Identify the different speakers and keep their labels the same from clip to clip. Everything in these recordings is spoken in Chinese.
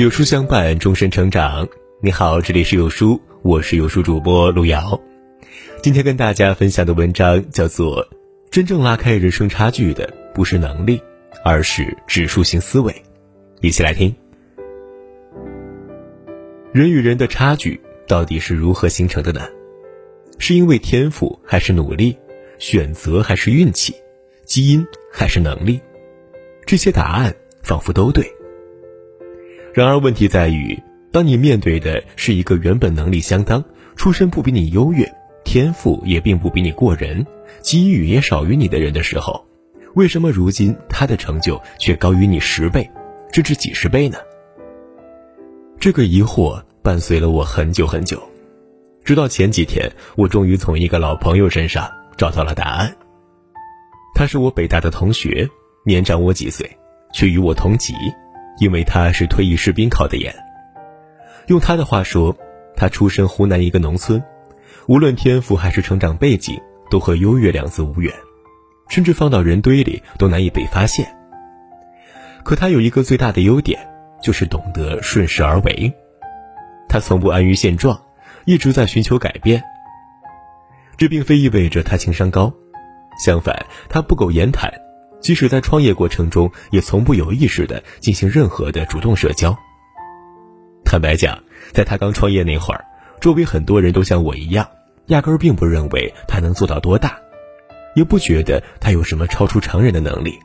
Speaker 1: 有书相伴，终身成长。你好，这里是有书，我是有书主播路遥。今天跟大家分享的文章叫做《真正拉开人生差距的不是能力，而是指数型思维》。一起来听。人与人的差距到底是如何形成的呢？是因为天赋还是努力？选择还是运气？基因还是能力？这些答案仿佛都对。然而，问题在于，当你面对的是一个原本能力相当、出身不比你优越、天赋也并不比你过人、机遇也少于你的人的时候，为什么如今他的成就却高于你十倍，甚至几十倍呢？这个疑惑伴随了我很久很久，直到前几天，我终于从一个老朋友身上找到了答案。他是我北大的同学，年长我几岁，却与我同级。因为他是退役士兵考的研，用他的话说，他出身湖南一个农村，无论天赋还是成长背景，都和优越两字无缘，甚至放到人堆里都难以被发现。可他有一个最大的优点，就是懂得顺势而为。他从不安于现状，一直在寻求改变。这并非意味着他情商高，相反，他不苟言谈。即使在创业过程中，也从不有意识的进行任何的主动社交。坦白讲，在他刚创业那会儿，周围很多人都像我一样，压根儿并不认为他能做到多大，也不觉得他有什么超出常人的能力。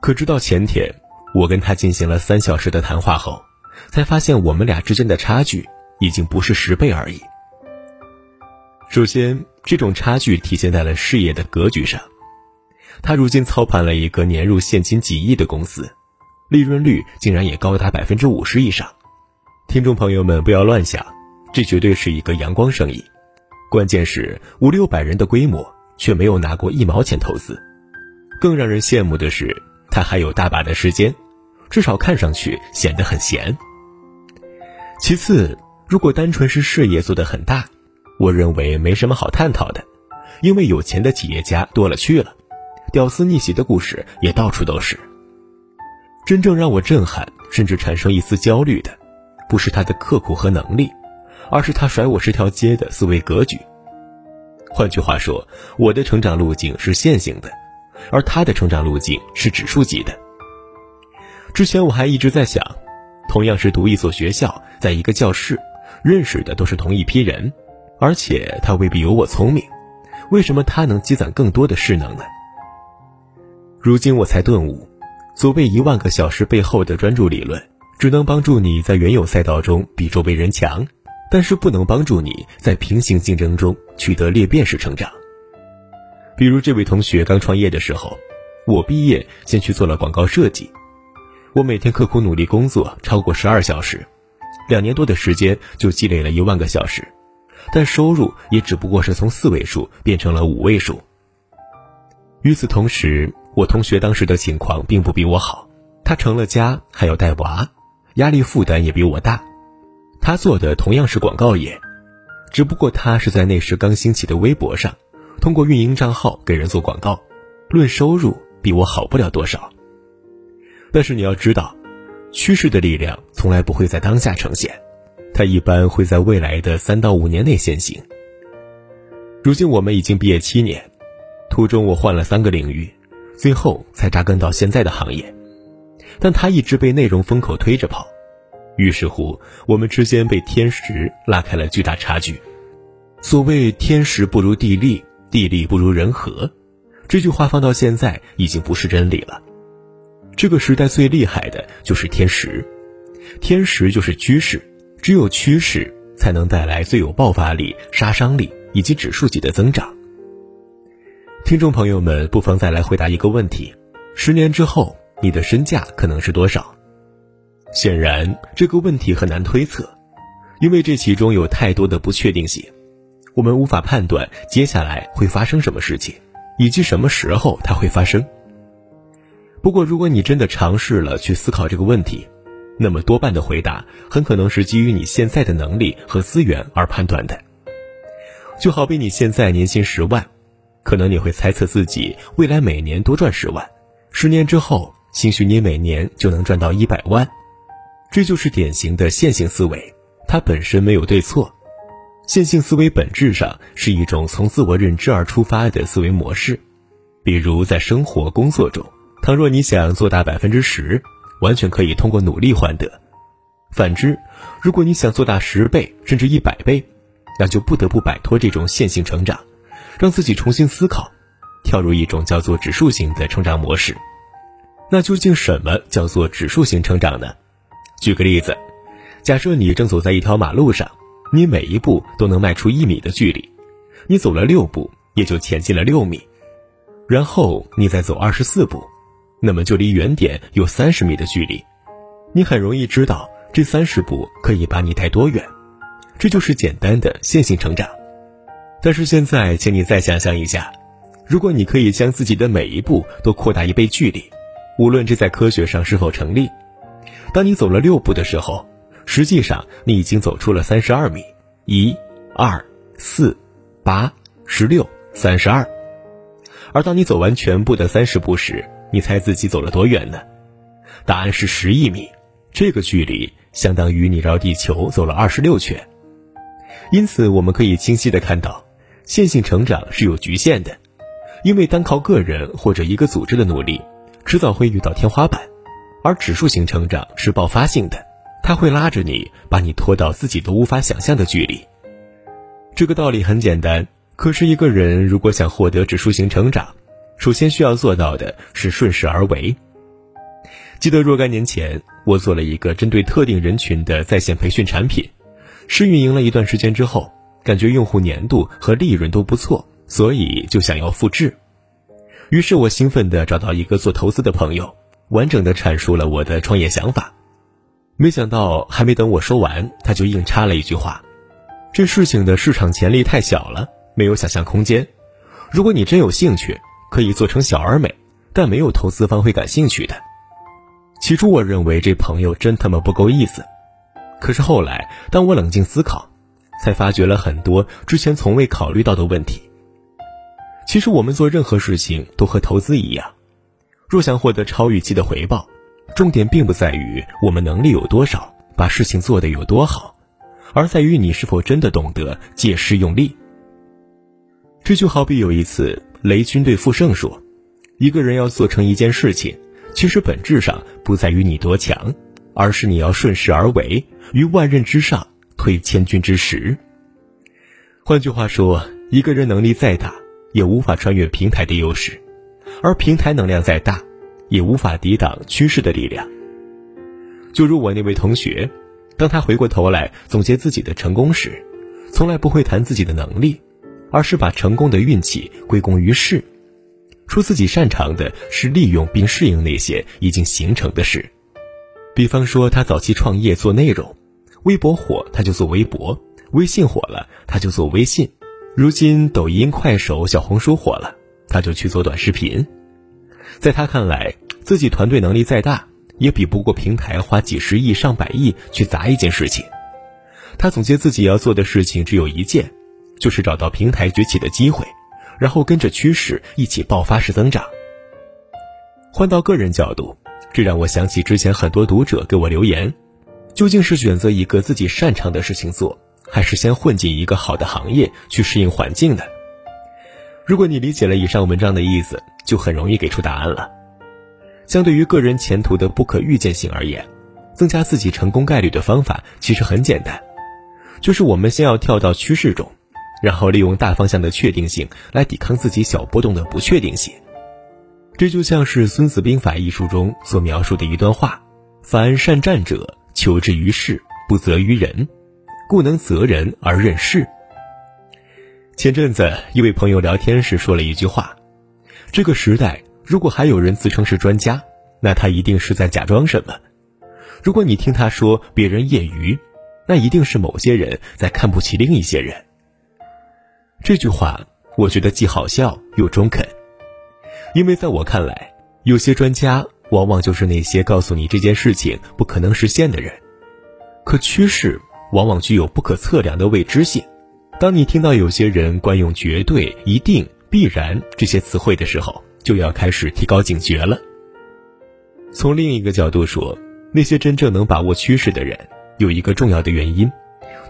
Speaker 1: 可直到前天，我跟他进行了三小时的谈话后，才发现我们俩之间的差距已经不是十倍而已。首先，这种差距体现在了事业的格局上。他如今操盘了一个年入现金几亿的公司，利润率竟然也高达百分之五十以上。听众朋友们不要乱想，这绝对是一个阳光生意。关键是五六百人的规模，却没有拿过一毛钱投资。更让人羡慕的是，他还有大把的时间，至少看上去显得很闲。其次，如果单纯是事业做得很大，我认为没什么好探讨的，因为有钱的企业家多了去了。屌丝逆袭的故事也到处都是。真正让我震撼，甚至产生一丝焦虑的，不是他的刻苦和能力，而是他甩我十条街的思维格局。换句话说，我的成长路径是线性的，而他的成长路径是指数级的。之前我还一直在想，同样是读一所学校，在一个教室，认识的都是同一批人，而且他未必有我聪明，为什么他能积攒更多的势能呢？如今我才顿悟，所谓一万个小时背后的专注理论，只能帮助你在原有赛道中比周围人强，但是不能帮助你在平行竞争中取得裂变式成长。比如这位同学刚创业的时候，我毕业先去做了广告设计，我每天刻苦努力工作超过十二小时，两年多的时间就积累了一万个小时，但收入也只不过是从四位数变成了五位数。与此同时，我同学当时的情况并不比我好，他成了家还要带娃，压力负担也比我大。他做的同样是广告业，只不过他是在那时刚兴起的微博上，通过运营账号给人做广告，论收入比我好不了多少。但是你要知道，趋势的力量从来不会在当下呈现，它一般会在未来的三到五年内现形。如今我们已经毕业七年，途中我换了三个领域。最后才扎根到现在的行业，但他一直被内容风口推着跑，于是乎我们之间被天时拉开了巨大差距。所谓天时不如地利，地利不如人和，这句话放到现在已经不是真理了。这个时代最厉害的就是天时，天时就是趋势，只有趋势才能带来最有爆发力、杀伤力以及指数级的增长。听众朋友们，不妨再来回答一个问题：十年之后，你的身价可能是多少？显然，这个问题很难推测，因为这其中有太多的不确定性，我们无法判断接下来会发生什么事情，以及什么时候它会发生。不过，如果你真的尝试了去思考这个问题，那么多半的回答很可能是基于你现在的能力和资源而判断的。就好比你现在年薪十万。可能你会猜测自己未来每年多赚十万，十年之后，兴许你每年就能赚到一百万。这就是典型的线性思维，它本身没有对错。线性思维本质上是一种从自我认知而出发的思维模式。比如在生活工作中，倘若你想做大百分之十，完全可以通过努力换得；反之，如果你想做大十倍甚至一百倍，那就不得不摆脱这种线性成长，让自己重新思考，跳入一种叫做指数型的成长模式。那究竟什么叫做指数型成长呢？举个例子，假设你正走在一条马路上，你每一步都能迈出一米的距离，你走了六步，也就前进了六米。然后你再走二十四步，那么就离原点有三十米的距离。你很容易知道这三十步可以把你带多远，这就是简单的线性成长。但是现在，请你再想象一下，如果你可以将自己的每一步都扩大一倍距离，无论这在科学上是否成立，当你走了六步的时候，实际上你已经走出了三十二米。一、二、四、八、十六、三十二。而当你走完全部的三十步时，你猜自己走了多远呢？答案是十亿米，这个距离相当于你绕地球走了二十六圈。因此，我们可以清晰的看到，线性成长是有局限的，因为单靠个人或者一个组织的努力，迟早会遇到天花板；而指数型成长是爆发性的，它会拉着你，把你拖到自己都无法想象的距离。这个道理很简单。可是，一个人如果想获得指数型成长，首先需要做到的是顺势而为。记得若干年前，我做了一个针对特定人群的在线培训产品，试运营了一段时间之后，感觉用户粘度和利润都不错，所以就想要复制。于是我兴奋地找到一个做投资的朋友，完整地阐述了我的创业想法。没想到，还没等我说完，他就硬插了一句话：“这事情的市场潜力太小了。”没有想象空间。如果你真有兴趣，可以做成小而美，但没有投资方会感兴趣的。起初我认为这朋友真他妈不够意思，可是后来当我冷静思考，才发觉了很多之前从未考虑到的问题。其实我们做任何事情都和投资一样，若想获得超预期的回报，重点并不在于我们能力有多少，把事情做得有多好，而在于你是否真的懂得借势用力。这就好比有一次，雷军对傅盛说：“一个人要做成一件事情，其实本质上不在于你多强，而是你要顺势而为，于万仞之上推千钧之石。”换句话说，一个人能力再大，也无法穿越平台的优势；而平台能量再大，也无法抵挡趋势的力量。就如我那位同学，当他回过头来总结自己的成功时，从来不会谈自己的能力。而是把成功的运气归功于势，说自己擅长的是利用并适应那些已经形成的事。比方说，他早期创业做内容，微博火他就做微博，微信火了他就做微信，如今抖音、快手、小红书火了，他就去做短视频。在他看来，自己团队能力再大，也比不过平台花几十亿、上百亿去砸一件事情。他总结自己要做的事情只有一件。就是找到平台崛起的机会，然后跟着趋势一起爆发式增长。换到个人角度，这让我想起之前很多读者给我留言：究竟是选择一个自己擅长的事情做，还是先混进一个好的行业去适应环境呢？如果你理解了以上文章的意思，就很容易给出答案了。相对于个人前途的不可预见性而言，增加自己成功概率的方法其实很简单，就是我们先要跳到趋势中。然后利用大方向的确定性来抵抗自己小波动的不确定性，这就像是《孙子兵法》一书中所描述的一段话：“凡善战者，求之于事，不责于人，故能责人而任事。”前阵子一位朋友聊天时说了一句话：“这个时代，如果还有人自称是专家，那他一定是在假装什么。如果你听他说别人业余，那一定是某些人在看不起另一些人。”这句话我觉得既好笑又中肯，因为在我看来，有些专家往往就是那些告诉你这件事情不可能实现的人。可趋势往往具有不可测量的未知性，当你听到有些人惯用“绝对”“一定”“必然”这些词汇的时候，就要开始提高警觉了。从另一个角度说，那些真正能把握趋势的人，有一个重要的原因，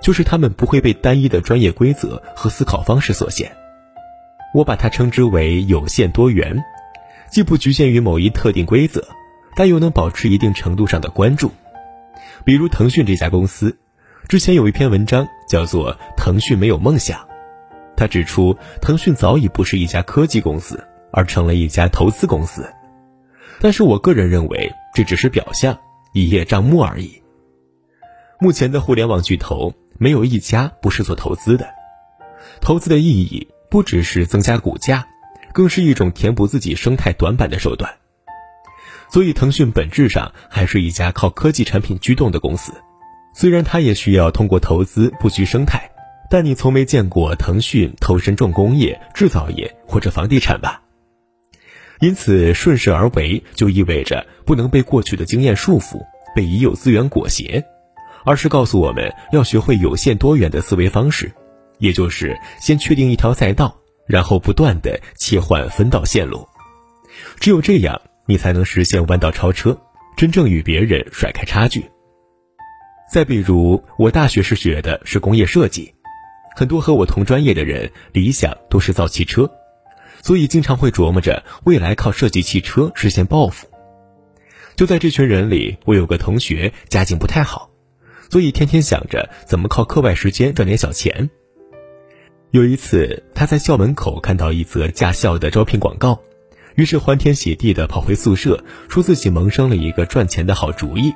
Speaker 1: 就是他们不会被单一的专业规则和思考方式所限。我把它称之为有限多元，既不局限于某一特定规则，但又能保持一定程度上的关注。比如腾讯这家公司，之前有一篇文章叫做《腾讯没有梦想》，他指出腾讯早已不是一家科技公司，而成了一家投资公司。但是我个人认为，这只是表象，一叶障目而已。目前的互联网巨头没有一家不是做投资的，投资的意义不只是增加股价，更是一种填补自己生态短板的手段。所以，腾讯本质上还是一家靠科技产品驱动的公司。虽然它也需要通过投资布局生态，但你从没见过腾讯投身重工业、制造业或者房地产吧？因此，顺势而为就意味着不能被过去的经验束缚，被已有资源裹挟，而是告诉我们要学会有限多元的思维方式，也就是先确定一条赛道，然后不断的切换分道线路。只有这样，你才能实现弯道超车，真正与别人甩开差距。再比如，我大学时学的是工业设计，很多和我同专业的人理想都是造汽车。所以经常会琢磨着未来靠设计汽车实现暴富。就在这群人里，我有个同学家境不太好，所以天天想着怎么靠课外时间赚点小钱。有一次，他在校门口看到一则驾校的招聘广告，于是欢天喜地的跑回宿舍，说自己萌生了一个赚钱的好主意。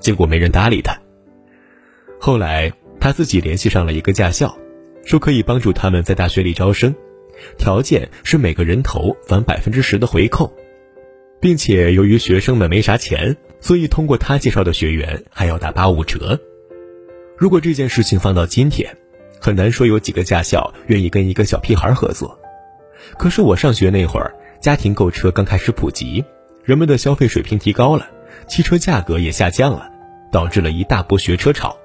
Speaker 1: 结果没人搭理他。后来他自己联系上了一个驾校，说可以帮助他们在大学里招生。条件是每个人头返百分之十的回扣，并且由于学生们没啥钱，所以通过他介绍的学员还要打八五折。如果这件事情放到今天，很难说有几个驾校愿意跟一个小屁孩合作。可是我上学那会儿，家庭购车刚开始普及，人们的消费水平提高了，汽车价格也下降了，导致了一大波学车潮。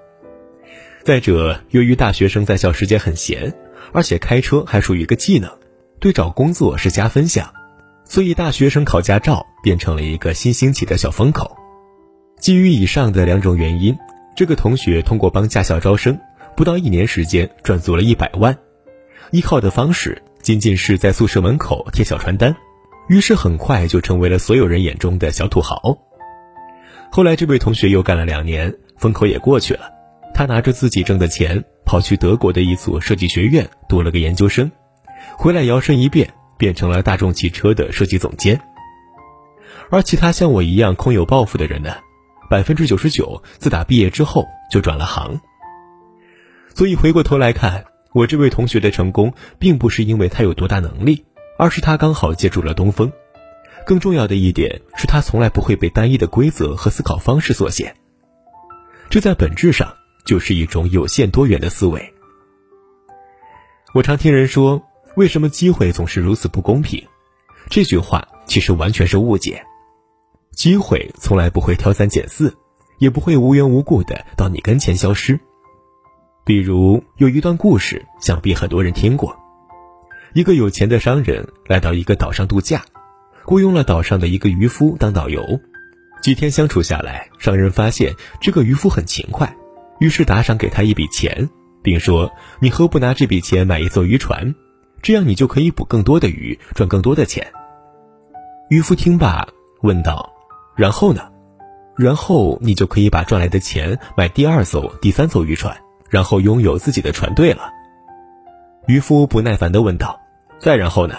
Speaker 1: 再者，由于大学生在校时间很闲。而且开车还属于一个技能，对找工作是加分项，所以大学生考驾照变成了一个新兴起的小风口。基于以上的两种原因，这个同学通过帮驾校招生，不到一年时间赚足了一百万。依靠的方式仅仅是在宿舍门口贴小传单，于是很快就成为了所有人眼中的小土豪。后来这位同学又干了两年，风口也过去了，他拿着自己挣的钱。跑去德国的一所设计学院读了个研究生，回来摇身一变变成了大众汽车的设计总监。而其他像我一样空有抱负的人呢，百分之九十九自打毕业之后就转了行。所以回过头来看，我这位同学的成功，并不是因为他有多大能力，而是他刚好借助了东风。更重要的一点是他从来不会被单一的规则和思考方式所限，这在本质上。就是一种有限多元的思维。我常听人说：“为什么机会总是如此不公平？”这句话其实完全是误解。机会从来不会挑三拣四，也不会无缘无故的到你跟前消失。比如有一段故事，想必很多人听过：一个有钱的商人来到一个岛上度假，雇佣了岛上的一个渔夫当导游。几天相处下来，商人发现这个渔夫很勤快。于是打赏给他一笔钱，并说：“你何不拿这笔钱买一艘渔船？这样你就可以捕更多的鱼，赚更多的钱。”渔夫听罢，问道：“然后呢？然后你就可以把赚来的钱买第二艘、第三艘渔船，然后拥有自己的船队了。”渔夫不耐烦地问道：“再然后呢？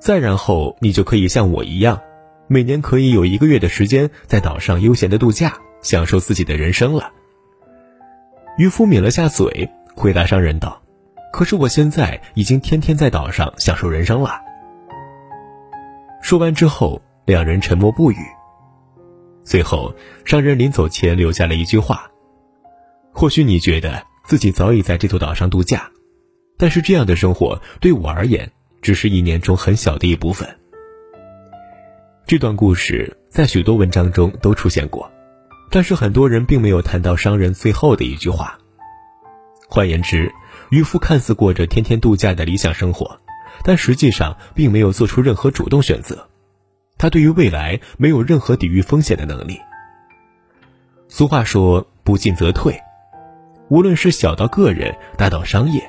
Speaker 1: 再然后你就可以像我一样，每年可以有一个月的时间在岛上悠闲的度假，享受自己的人生了。”渔夫抿了下嘴，回答商人道：“可是我现在已经天天在岛上享受人生了。”说完之后，两人沉默不语。最后，商人临走前留下了一句话：“或许你觉得自己早已在这座岛上度假，但是这样的生活对我而言，只是一年中很小的一部分。”这段故事在许多文章中都出现过。但是很多人并没有谈到商人最后的一句话。换言之，渔夫看似过着天天度假的理想生活，但实际上并没有做出任何主动选择。他对于未来没有任何抵御风险的能力。俗话说“不进则退”，无论是小到个人，大到商业，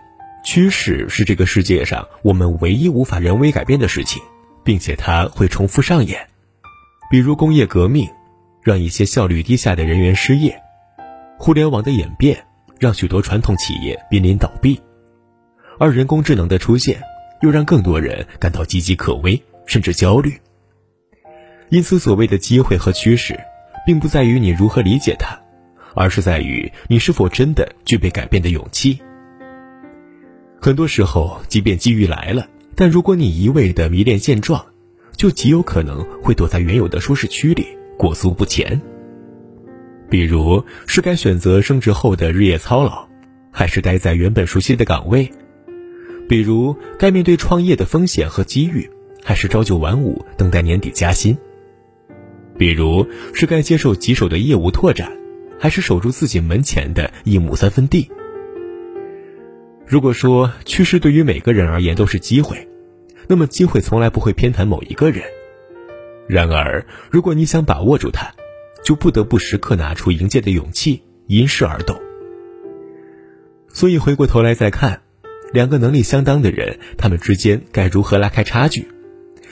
Speaker 1: 趋势是这个世界上我们唯一无法人为改变的事情，并且它会重复上演。比如工业革命，让一些效率低下的人员失业；互联网的演变，让许多传统企业濒临倒闭；而人工智能的出现，又让更多人感到岌岌可危，甚至焦虑。因此，所谓的机会和趋势。并不在于你如何理解它，而是在于你是否真的具备改变的勇气。很多时候，即便机遇来了，但如果你一味的迷恋现状，就极有可能会躲在原有的舒适区里裹足不前。比如，是该选择升职后的日夜操劳，还是待在原本熟悉的岗位？比如，该面对创业的风险和机遇，还是朝九晚五等待年底加薪？比如是该接受棘手的业务拓展，还是守住自己门前的一亩三分地？如果说趋势对于每个人而言都是机会，那么机会从来不会偏袒某一个人。然而，如果你想把握住它，就不得不时刻拿出迎接的勇气，因势而动。所以回过头来再看，两个能力相当的人，他们之间该如何拉开差距？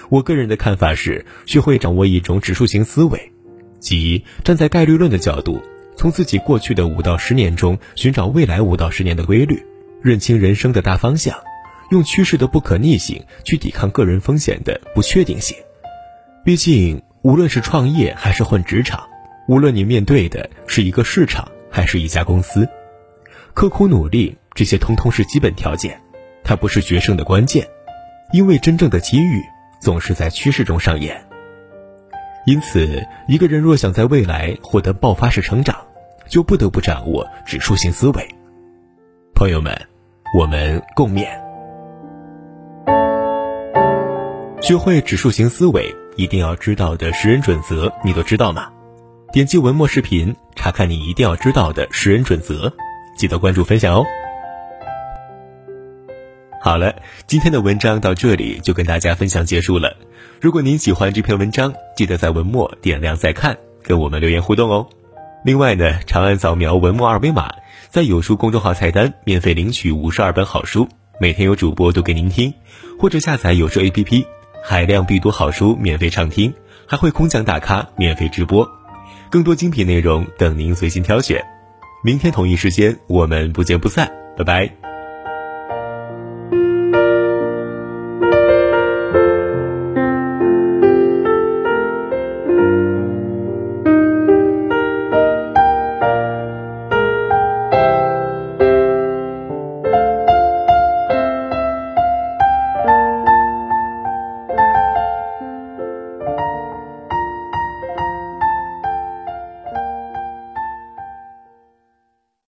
Speaker 1: 我个人的看法是，学会掌握一种指数型思维，即站在概率论的角度，从自己过去的五到十年中寻找未来五到十年的规律，认清人生的大方向，用趋势的不可逆性去抵抗个人风险的不确定性。毕竟，无论是创业还是混职场，无论你面对的是一个市场还是一家公司，刻苦努力这些通通是基本条件，它不是决胜的关键，因为真正的机遇。总是在趋势中上演，因此，一个人若想在未来获得爆发式成长，就不得不掌握指数型思维。朋友们，我们共勉。学会指数型思维，一定要知道的识人准则，你都知道吗？点击文末视频，查看你一定要知道的识人准则，记得关注分享哦。好了，今天的文章到这里就跟大家分享结束了。如果您喜欢这篇文章，记得在文末点亮再看，跟我们留言互动哦。另外呢，长按扫描文末二维码，在有书公众号菜单免费领取五十二本好书，每天有主播读给您听，或者下载有书 APP，海量必读好书免费畅听，还会空降大咖免费直播，更多精品内容等您随心挑选。明天同一时间，我们不见不散，拜拜。